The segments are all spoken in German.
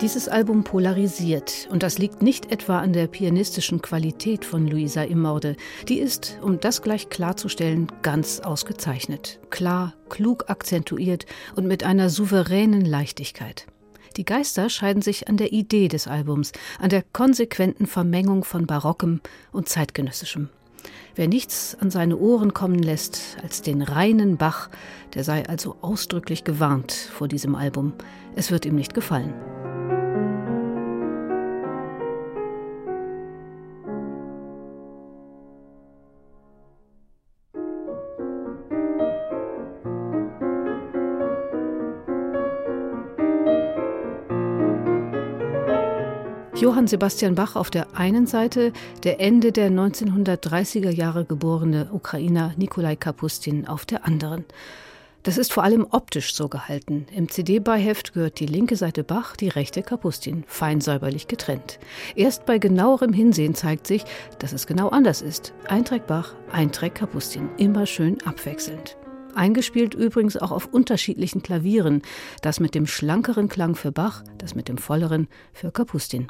Dieses Album polarisiert und das liegt nicht etwa an der pianistischen Qualität von Luisa Immorde. Die ist, um das gleich klarzustellen, ganz ausgezeichnet. Klar, klug akzentuiert und mit einer souveränen Leichtigkeit. Die Geister scheiden sich an der Idee des Albums, an der konsequenten Vermengung von Barockem und Zeitgenössischem. Wer nichts an seine Ohren kommen lässt als den reinen Bach, der sei also ausdrücklich gewarnt vor diesem Album. Es wird ihm nicht gefallen. Johann Sebastian Bach auf der einen Seite, der Ende der 1930er Jahre geborene Ukrainer Nikolai Kapustin auf der anderen. Das ist vor allem optisch so gehalten. Im CD-Beiheft gehört die linke Seite Bach, die rechte Kapustin, fein säuberlich getrennt. Erst bei genauerem Hinsehen zeigt sich, dass es genau anders ist. Ein Track Bach, ein Track Kapustin, immer schön abwechselnd. Eingespielt übrigens auch auf unterschiedlichen Klavieren, das mit dem schlankeren Klang für Bach, das mit dem volleren für Kapustin.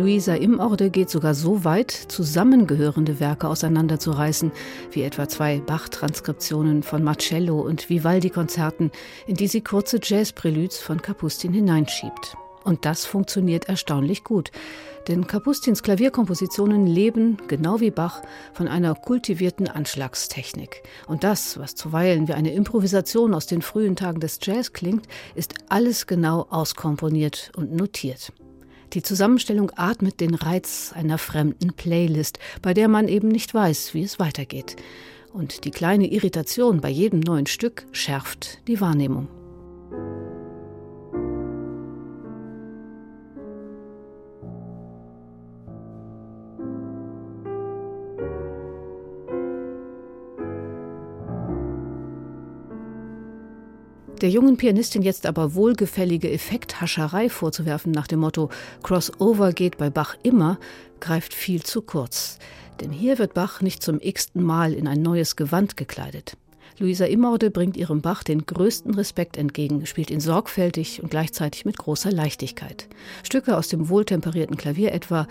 Luisa Imorde geht sogar so weit, zusammengehörende Werke auseinanderzureißen, wie etwa zwei Bach-Transkriptionen von Marcello und Vivaldi-Konzerten, in die sie kurze Jazz-Preludes von Kapustin hineinschiebt. Und das funktioniert erstaunlich gut, denn Kapustins Klavierkompositionen leben, genau wie Bach, von einer kultivierten Anschlagstechnik. Und das, was zuweilen wie eine Improvisation aus den frühen Tagen des Jazz klingt, ist alles genau auskomponiert und notiert. Die Zusammenstellung atmet den Reiz einer fremden Playlist, bei der man eben nicht weiß, wie es weitergeht. Und die kleine Irritation bei jedem neuen Stück schärft die Wahrnehmung. Der jungen Pianistin jetzt aber wohlgefällige Effekthascherei vorzuwerfen nach dem Motto Crossover geht bei Bach immer, greift viel zu kurz. Denn hier wird Bach nicht zum x-ten Mal in ein neues Gewand gekleidet. Luisa Immorde bringt ihrem Bach den größten Respekt entgegen, spielt ihn sorgfältig und gleichzeitig mit großer Leichtigkeit. Stücke aus dem wohltemperierten Klavier etwa,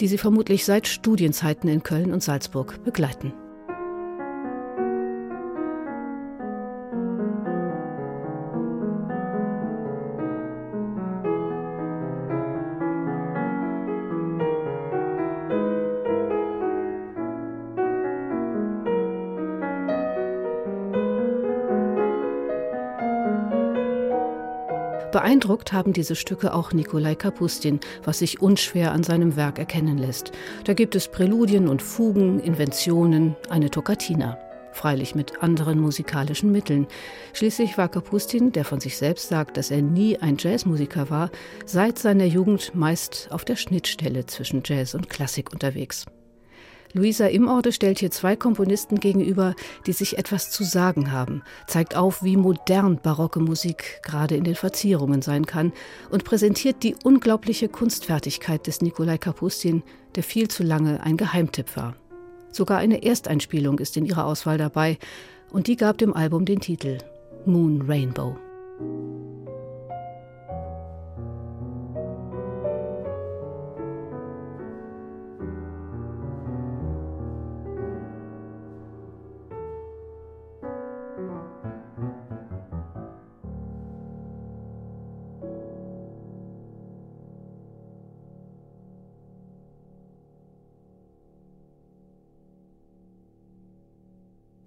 die sie vermutlich seit Studienzeiten in Köln und Salzburg begleiten. Beeindruckt haben diese Stücke auch Nikolai Kapustin, was sich unschwer an seinem Werk erkennen lässt. Da gibt es Präludien und Fugen, Inventionen, eine Toccatina. Freilich mit anderen musikalischen Mitteln. Schließlich war Kapustin, der von sich selbst sagt, dass er nie ein Jazzmusiker war, seit seiner Jugend meist auf der Schnittstelle zwischen Jazz und Klassik unterwegs. Luisa Imorde stellt hier zwei Komponisten gegenüber, die sich etwas zu sagen haben, zeigt auf, wie modern barocke Musik gerade in den Verzierungen sein kann und präsentiert die unglaubliche Kunstfertigkeit des Nikolai Kapustin, der viel zu lange ein Geheimtipp war. Sogar eine Ersteinspielung ist in ihrer Auswahl dabei und die gab dem Album den Titel Moon Rainbow.